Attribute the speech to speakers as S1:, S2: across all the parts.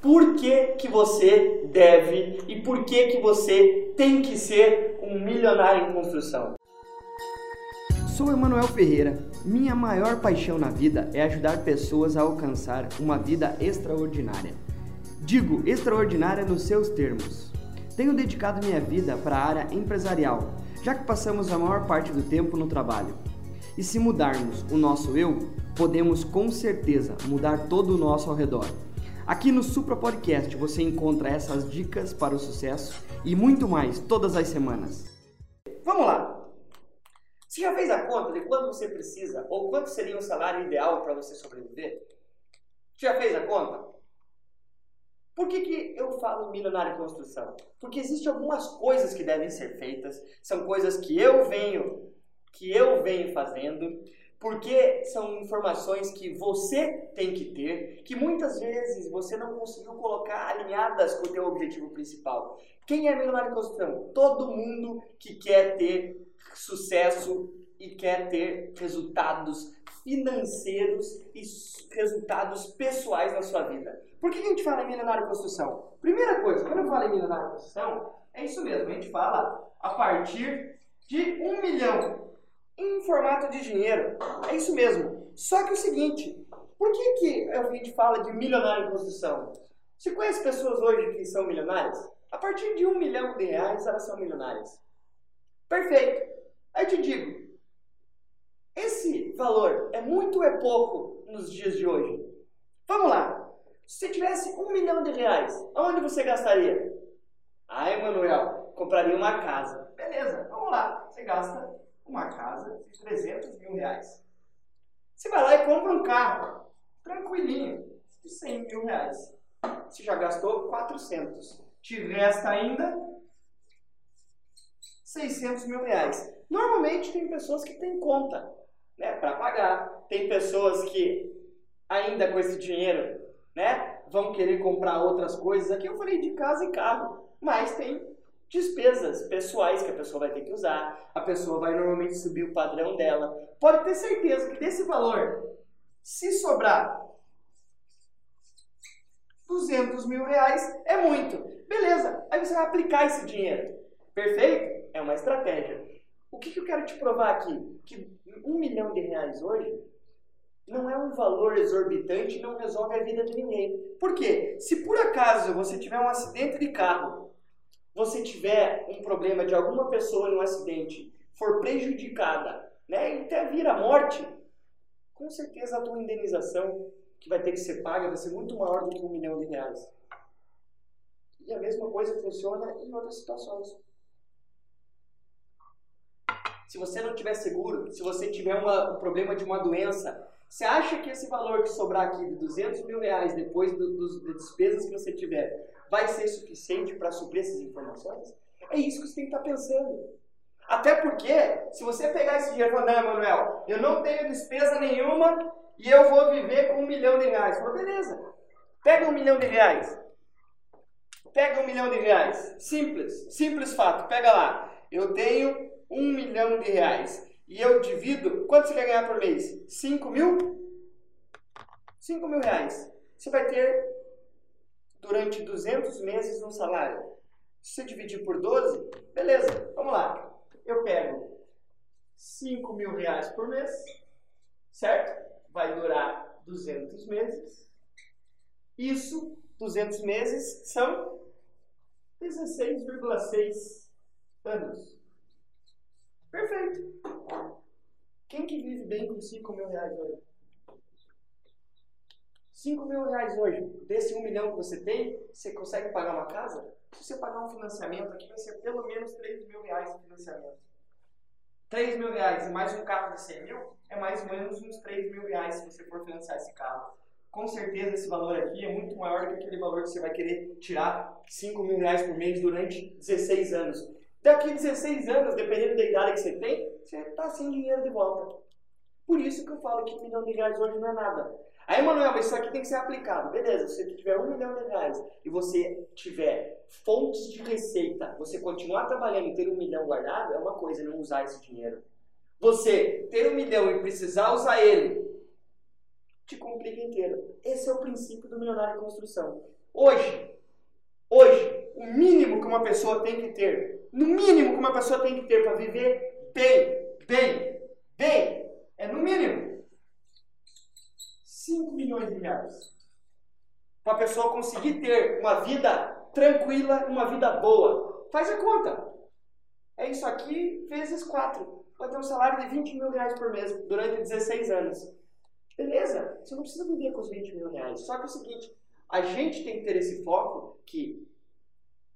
S1: Por que, que você deve e por que, que você tem que ser um milionário em construção?
S2: Sou Emanuel Ferreira. Minha maior paixão na vida é ajudar pessoas a alcançar uma vida extraordinária. Digo extraordinária nos seus termos. Tenho dedicado minha vida para a área empresarial, já que passamos a maior parte do tempo no trabalho. E se mudarmos o nosso eu, podemos com certeza mudar todo o nosso ao redor. Aqui no Supra Podcast você encontra essas dicas para o sucesso e muito mais todas as semanas.
S1: Vamos lá! Você já fez a conta de quanto você precisa ou quanto seria o salário ideal para você sobreviver? Já fez a conta? Por que, que eu falo milionário em construção? Porque existem algumas coisas que devem ser feitas, são coisas que eu venho, que eu venho fazendo, porque são informações que você tem que ter, que muitas vezes você não conseguiu colocar alinhadas com o teu objetivo principal. Quem é milionário em construção? Todo mundo que quer ter sucesso e quer ter resultados financeiros e resultados pessoais na sua vida. Por que a gente fala em milionário em construção? Primeira coisa, quando eu falo em milionário em construção, é isso mesmo, a gente fala a partir de um milhão em formato de dinheiro. É isso mesmo. Só que o seguinte, por que, que a gente fala de milionário em construção? Você conhece pessoas hoje que são milionárias? A partir de um milhão de reais elas são milionárias. Perfeito. Aí eu te digo, esse valor é muito ou é pouco nos dias de hoje? Vamos lá. Se você tivesse um milhão de reais, aonde você gastaria? Ah, Emanuel, compraria uma casa. Beleza, vamos lá. Você gasta uma casa de 300 mil reais. Você vai lá e compra um carro, tranquilinho, de 100 mil reais. Você já gastou 400. Te resta ainda 600 mil reais. Normalmente tem pessoas que têm conta né, para pagar. Tem pessoas que ainda com esse dinheiro né, vão querer comprar outras coisas. Aqui eu falei de casa e carro, mas tem despesas pessoais que a pessoa vai ter que usar, a pessoa vai normalmente subir o padrão dela. Pode ter certeza que desse valor, se sobrar 200 mil reais, é muito. Beleza, aí você vai aplicar esse dinheiro. Perfeito? É uma estratégia. O que, que eu quero te provar aqui? Que um milhão de reais hoje não é um valor exorbitante, não resolve a vida de ninguém. Por quê? Se por acaso você tiver um acidente de carro você tiver um problema de alguma pessoa num acidente, for prejudicada, né, e até vir a morte, com certeza a tua indenização que vai ter que ser paga vai ser muito maior do que um milhão de reais. E a mesma coisa funciona em outras situações. Se você não tiver seguro, se você tiver uma, um problema de uma doença, você acha que esse valor que sobrar aqui de 200 mil reais depois do, dos, das despesas que você tiver vai ser suficiente para suprir essas informações? É isso que você tem que estar tá pensando. Até porque, se você pegar esse dinheiro e falar, não, Manuel, eu não tenho despesa nenhuma e eu vou viver com um milhão de reais. Fala, beleza, pega um milhão de reais. Pega um milhão de reais. Simples, simples fato. Pega lá. Eu tenho um milhão de reais. E eu divido, quanto você quer ganhar por mês? 5 mil? 5 mil reais. Você vai ter durante 200 meses um salário. Se você dividir por 12, beleza, vamos lá. Eu pego 5 mil reais por mês, certo? Vai durar 200 meses. Isso, 200 meses, são 16,6 anos. Perfeito. Quem que vive bem com 5 mil reais hoje? 5 mil reais hoje, desse 1 um milhão que você tem, você consegue pagar uma casa? Se você pagar um financiamento aqui, vai ser pelo menos 3 mil reais de financiamento. 3 mil reais e mais um carro de 100 mil, é mais ou menos uns 3 mil reais se você for financiar esse carro. Com certeza esse valor aqui é muito maior do que aquele valor que você vai querer tirar 5 mil reais por mês durante 16 anos. Daqui 16 anos, dependendo da idade que você tem, você está sem dinheiro de volta. Por isso que eu falo que um milhão de reais hoje não é nada. Aí, Manuel, isso aqui tem que ser aplicado. Beleza, se você tiver um milhão de reais e você tiver fontes de receita, você continuar trabalhando e ter um milhão guardado, é uma coisa, não usar esse dinheiro. Você ter um milhão e precisar usar ele, te complica inteiro. Esse é o princípio do milionário em construção. Hoje, hoje, o mínimo que uma pessoa tem que ter, no mínimo que uma pessoa tem que ter para viver bem, bem, bem, é no mínimo 5 milhões de reais. Para a pessoa conseguir ter uma vida tranquila, uma vida boa. Faz a conta. É isso aqui vezes 4. Vai ter um salário de 20 mil reais por mês durante 16 anos. Beleza, você não precisa viver com os 20 mil reais. Só que é o seguinte, a gente tem que ter esse foco que,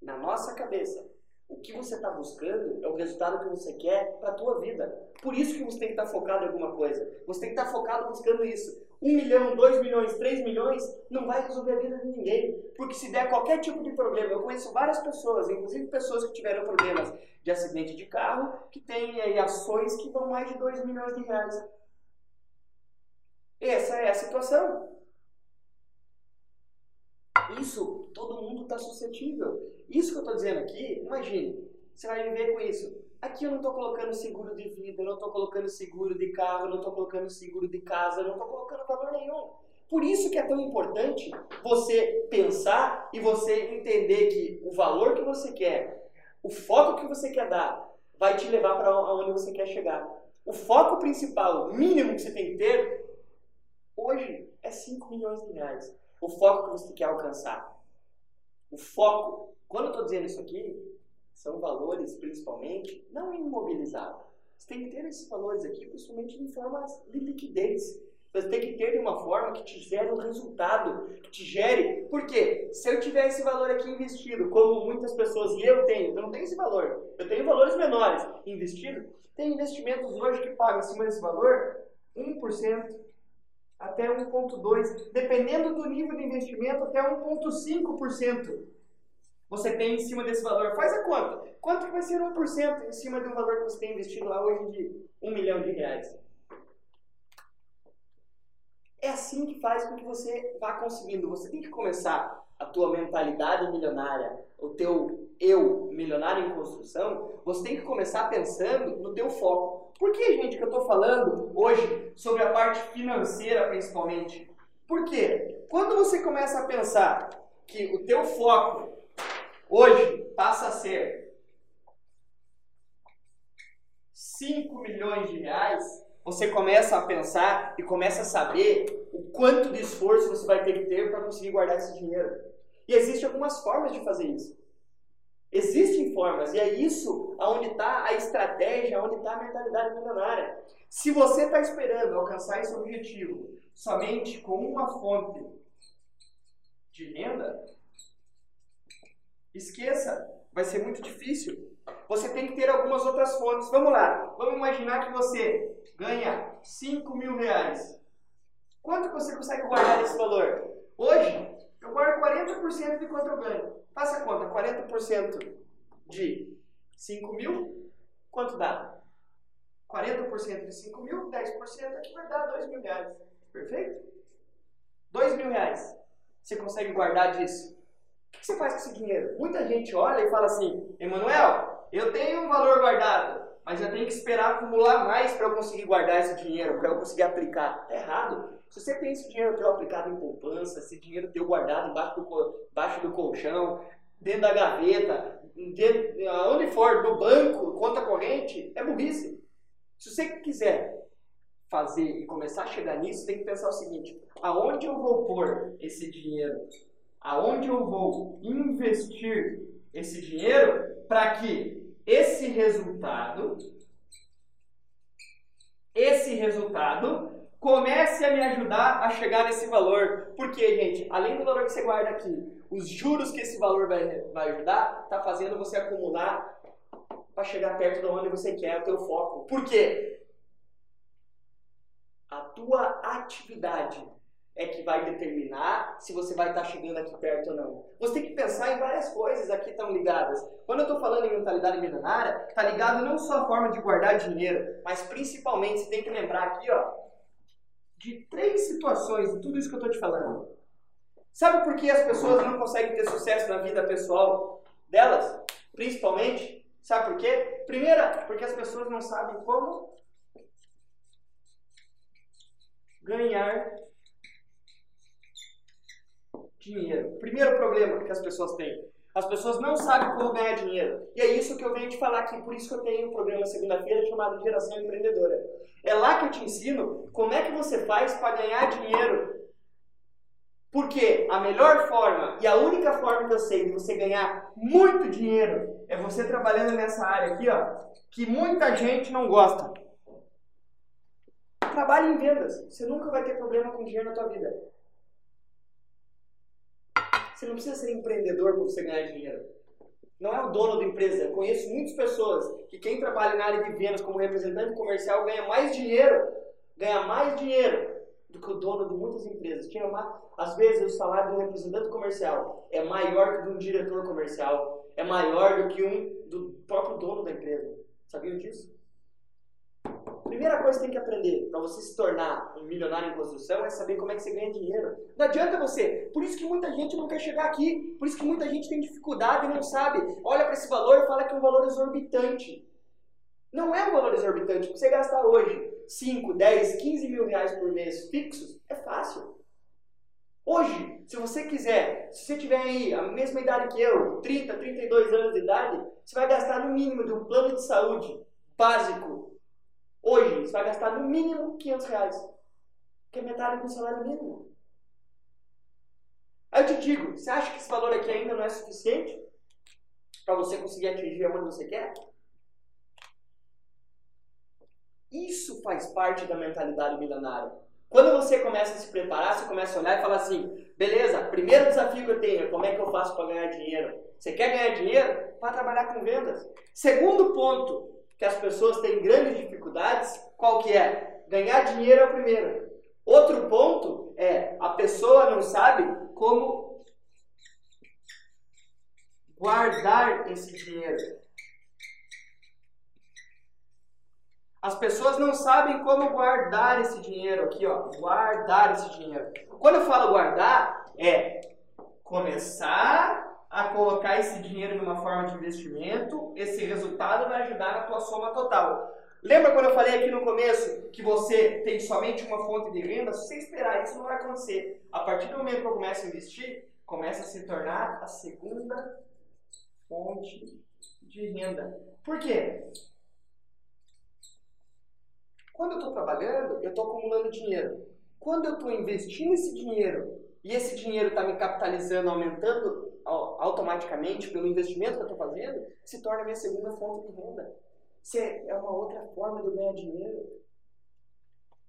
S1: na nossa cabeça, o que você está buscando é o resultado que você quer para a tua vida. Por isso que você tem que estar tá focado em alguma coisa. Você tem que estar tá focado buscando isso. Um milhão, dois milhões, três milhões não vai resolver a vida de ninguém. Porque se der qualquer tipo de problema, eu conheço várias pessoas, inclusive pessoas que tiveram problemas de acidente de carro, que têm aí ações que vão mais de dois milhões de reais. Essa é a situação. Isso, todo mundo está suscetível. Isso que eu estou dizendo aqui, imagine, você vai viver com isso. Aqui eu não estou colocando seguro de vida, não estou colocando seguro de carro, não estou colocando seguro de casa, não estou colocando valor nenhum. Por isso que é tão importante você pensar e você entender que o valor que você quer, o foco que você quer dar, vai te levar para onde você quer chegar. O foco principal, o mínimo que você tem que ter, hoje é 5 milhões de reais. O foco que você quer alcançar. O foco quando eu estou dizendo isso aqui, são valores principalmente não imobilizáveis. Você tem que ter esses valores aqui, principalmente em forma de liquidez. Você tem que ter de uma forma que te gere um resultado, que te gere. Por quê? Se eu tiver esse valor aqui investido, como muitas pessoas, e eu tenho, eu não tenho esse valor, eu tenho valores menores investido, tem investimentos hoje que pagam acima desse valor 1% até 1,2%, dependendo do nível de investimento, até 1,5% você tem em cima desse valor. Faz a conta. Quanto que vai ser 1% em cima de um valor que você tem investido lá hoje de 1 milhão de reais? É assim que faz com que você vá conseguindo. Você tem que começar a tua mentalidade milionária, o teu eu milionário em construção, você tem que começar pensando no teu foco. Por que, gente, que eu estou falando hoje sobre a parte financeira principalmente? Por quê? Quando você começa a pensar que o teu foco hoje passa a ser 5 milhões de reais, você começa a pensar e começa a saber o quanto de esforço você vai ter que ter para conseguir guardar esse dinheiro. E existem algumas formas de fazer isso. Existem formas, e é isso onde está a estratégia, onde está a mentalidade milionária. Se você está esperando alcançar esse objetivo somente com uma fonte de renda, Esqueça, vai ser muito difícil. Você tem que ter algumas outras fontes. Vamos lá, vamos imaginar que você ganha 5 mil reais. Quanto você consegue guardar esse valor? Hoje, eu guardo 40% de quanto eu ganho. Faça a conta, 40% de 5 mil, quanto dá? 40% de 5 mil, 10% aqui vai dar 2 mil reais. Perfeito? 2 mil reais. Você consegue guardar disso? O que você faz com esse dinheiro? Muita gente olha e fala assim: Emanuel, eu tenho um valor guardado, mas eu tenho que esperar acumular mais para eu conseguir guardar esse dinheiro, para eu conseguir aplicar. Está errado. Se você tem esse dinheiro teu aplicado em poupança, esse dinheiro teu guardado embaixo do, embaixo do colchão, dentro da gaveta, dentro, onde for, no banco, conta corrente, é burrice. Se você quiser fazer e começar a chegar nisso, tem que pensar o seguinte: aonde eu vou pôr esse dinheiro? aonde eu vou investir esse dinheiro para que esse resultado, esse resultado comece a me ajudar a chegar nesse valor. Porque, gente, além do valor que você guarda aqui, os juros que esse valor vai, vai ajudar, está fazendo você acumular para chegar perto de onde você quer, o teu foco. Por quê? A tua atividade é que vai determinar se você vai estar chegando aqui perto ou não. Você tem que pensar em várias coisas aqui estão ligadas. Quando eu estou falando em mentalidade milionária, está ligado não só a forma de guardar dinheiro, mas principalmente você tem que lembrar aqui, ó, de três situações de tudo isso que eu estou te falando. Sabe por que as pessoas não conseguem ter sucesso na vida pessoal delas? Principalmente, sabe por quê? Primeira, porque as pessoas não sabem como ganhar Dinheiro. Primeiro problema que as pessoas têm. As pessoas não sabem como ganhar dinheiro. E é isso que eu venho te falar aqui. Por isso que eu tenho um programa segunda-feira chamado Geração Empreendedora. É lá que eu te ensino como é que você faz para ganhar dinheiro. Porque a melhor forma e a única forma que eu sei de você ganhar muito dinheiro é você trabalhando nessa área aqui, ó, que muita gente não gosta. Trabalhe em vendas. Você nunca vai ter problema com dinheiro na tua vida. Você não precisa ser empreendedor para você ganhar dinheiro. Não é o dono da empresa. Eu conheço muitas pessoas que quem trabalha na área de vendas como representante comercial ganha mais dinheiro, ganha mais dinheiro do que o dono de muitas empresas. Tinha uma, às vezes o salário de um representante comercial é maior que de um diretor comercial, é maior do que um do próprio dono da empresa. Sabiam disso? Primeira coisa que tem que aprender para você se tornar um milionário em construção é saber como é que você ganha dinheiro. Não adianta você. Por isso que muita gente não quer chegar aqui. Por isso que muita gente tem dificuldade e não sabe. Olha para esse valor e fala que é um valor exorbitante. Não é um valor exorbitante. Você gastar hoje 5, 10, 15 mil reais por mês fixos é fácil. Hoje, se você quiser, se você tiver aí a mesma idade que eu, 30, 32 anos de idade, você vai gastar no mínimo de um plano de saúde básico Hoje, você vai gastar no mínimo 500 reais. Que é metade do salário mínimo. Aí eu te digo, você acha que esse valor aqui ainda não é suficiente para você conseguir atingir onde você quer? Isso faz parte da mentalidade milionária. Quando você começa a se preparar, você começa a olhar e falar assim: beleza, primeiro desafio que eu tenho é como é que eu faço para ganhar dinheiro? Você quer ganhar dinheiro? Para trabalhar com vendas. Segundo ponto, que as pessoas têm grandes dificuldades, qual que é? Ganhar dinheiro é o primeiro. Outro ponto é a pessoa não sabe como guardar esse dinheiro. As pessoas não sabem como guardar esse dinheiro aqui, ó. Guardar esse dinheiro. Quando eu falo guardar, é começar a colocar esse dinheiro numa forma de investimento, esse resultado vai ajudar na tua soma total. Lembra quando eu falei aqui no começo que você tem somente uma fonte de renda? Se você esperar, isso não vai acontecer. A partir do momento que eu começo a investir, começa a se tornar a segunda fonte de renda. Por quê? Quando eu estou trabalhando, eu estou acumulando dinheiro. Quando eu estou investindo esse dinheiro e esse dinheiro está me capitalizando, aumentando automaticamente pelo investimento que eu estou fazendo, se torna minha segunda fonte de renda. Se é uma outra forma de ganhar dinheiro.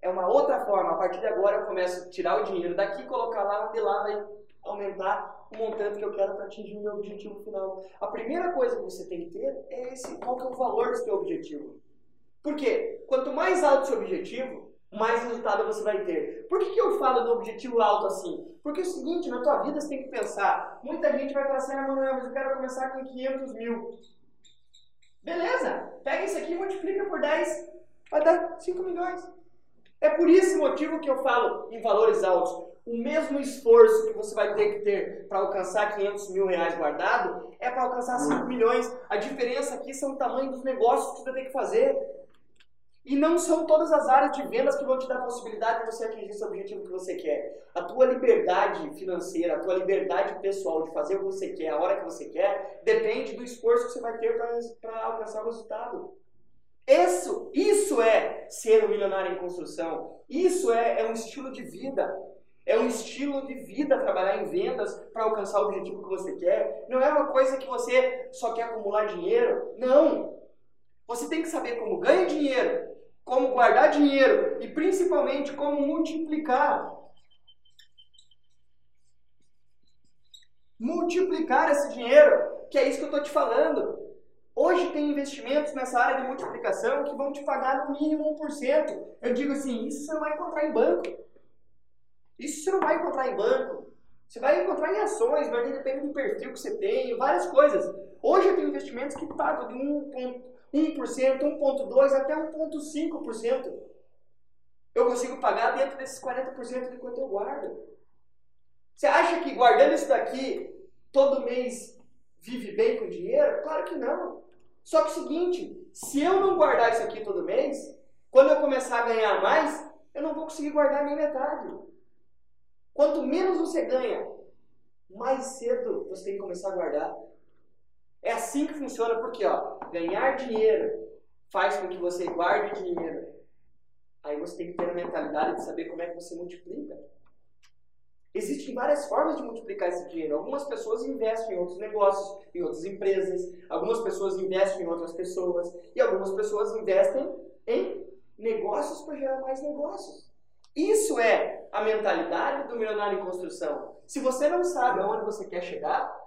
S1: É uma outra forma. A partir de agora eu começo a tirar o dinheiro daqui colocar lá, onde lá vai aumentar o montante que eu quero para atingir o meu objetivo final. A primeira coisa que você tem que ter é esse, qual que é o valor do seu objetivo. Por quê? Quanto mais alto o seu objetivo, mais resultado você vai ter. Por que, que eu falo do objetivo alto assim? Porque é o seguinte, na tua vida você tem que pensar. Muita gente vai falar assim, ah, Manuel, mas eu quero começar com 500 mil. Beleza, pega isso aqui e multiplica por 10, vai dar 5 milhões. É por esse motivo que eu falo em valores altos. O mesmo esforço que você vai ter que ter para alcançar 500 mil reais guardado é para alcançar 5 milhões. A diferença aqui são o tamanho dos negócios que você vai ter que fazer. E não são todas as áreas de vendas que vão te dar a possibilidade de você atingir esse objetivo que você quer. A tua liberdade financeira, a tua liberdade pessoal de fazer o que você quer, a hora que você quer, depende do esforço que você vai ter para alcançar o resultado. Isso, isso é ser um milionário em construção. Isso é, é um estilo de vida. É um estilo de vida trabalhar em vendas para alcançar o objetivo que você quer. Não é uma coisa que você só quer acumular dinheiro. Não. Você tem que saber como ganha dinheiro, como guardar dinheiro e principalmente como multiplicar. Multiplicar esse dinheiro, que é isso que eu estou te falando. Hoje tem investimentos nessa área de multiplicação que vão te pagar no mínimo 1%. Eu digo assim, isso você não vai encontrar em banco. Isso você não vai encontrar em banco. Você vai encontrar em ações, vai depender do perfil que você tem, várias coisas. Hoje eu tenho investimentos que pagam de 1%, 1%, 1,2% até 1,5%. Eu consigo pagar dentro desses 40% de quanto eu guardo. Você acha que guardando isso daqui todo mês vive bem com dinheiro? Claro que não. Só que é o seguinte, se eu não guardar isso aqui todo mês, quando eu começar a ganhar mais, eu não vou conseguir guardar nem metade. Quanto menos você ganha mais cedo você tem que começar a guardar. É assim que funciona, porque ó, ganhar dinheiro faz com que você guarde dinheiro. Aí você tem que ter a mentalidade de saber como é que você multiplica. Existem várias formas de multiplicar esse dinheiro. Algumas pessoas investem em outros negócios, em outras empresas, algumas pessoas investem em outras pessoas, e algumas pessoas investem em negócios para gerar mais negócios. Isso é a mentalidade do milionário em construção. Se você não sabe aonde você quer chegar,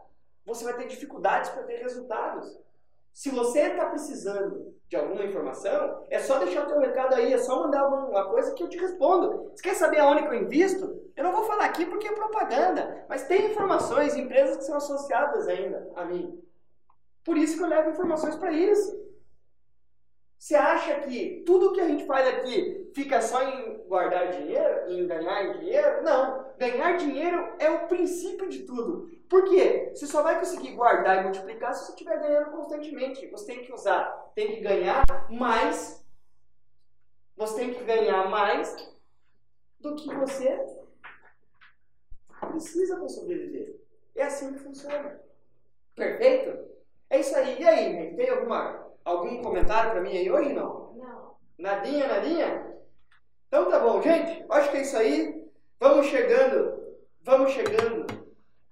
S1: você vai ter dificuldades para ter resultados. Se você está precisando de alguma informação, é só deixar o teu recado aí, é só mandar alguma coisa que eu te respondo. Você quer saber aonde que eu invisto? Eu não vou falar aqui porque é propaganda, mas tem informações, empresas que são associadas ainda a mim. Por isso que eu levo informações para isso. Você acha que tudo que a gente faz aqui fica só em guardar dinheiro, em ganhar dinheiro? Não. Ganhar dinheiro é o princípio de tudo. Por quê? Você só vai conseguir guardar e multiplicar se você estiver ganhando constantemente. Você tem que usar, tem que ganhar mais. Você tem que ganhar mais do que você precisa para sobreviver. É assim que funciona. Perfeito? É isso aí. E aí, gente? Tem alguma, algum comentário para mim aí hoje? Não?
S3: Não.
S1: Nadinha, nadinha? Então tá bom, gente. Acho que é isso aí. Vamos chegando, vamos chegando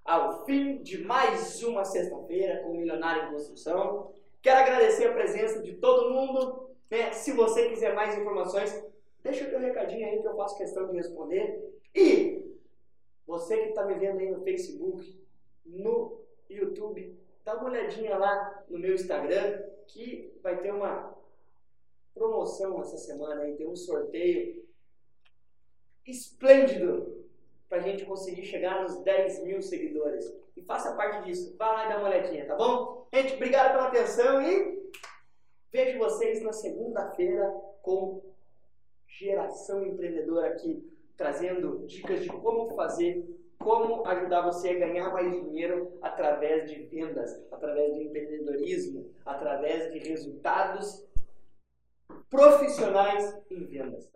S1: ao fim de mais uma sexta-feira com o Milionário em Construção. Quero agradecer a presença de todo mundo. Né? Se você quiser mais informações, deixa o teu recadinho aí que eu faço questão de responder. E você que está me vendo aí no Facebook, no YouTube, dá uma olhadinha lá no meu Instagram que vai ter uma promoção essa semana aí, tem um sorteio esplêndido para a gente conseguir chegar nos 10 mil seguidores. E faça parte disso. Vá lá e dá uma olhadinha, tá bom? Gente, obrigado pela atenção e vejo vocês na segunda-feira com Geração Empreendedora aqui, trazendo dicas de como fazer, como ajudar você a ganhar mais dinheiro através de vendas, através do empreendedorismo, através de resultados profissionais em vendas.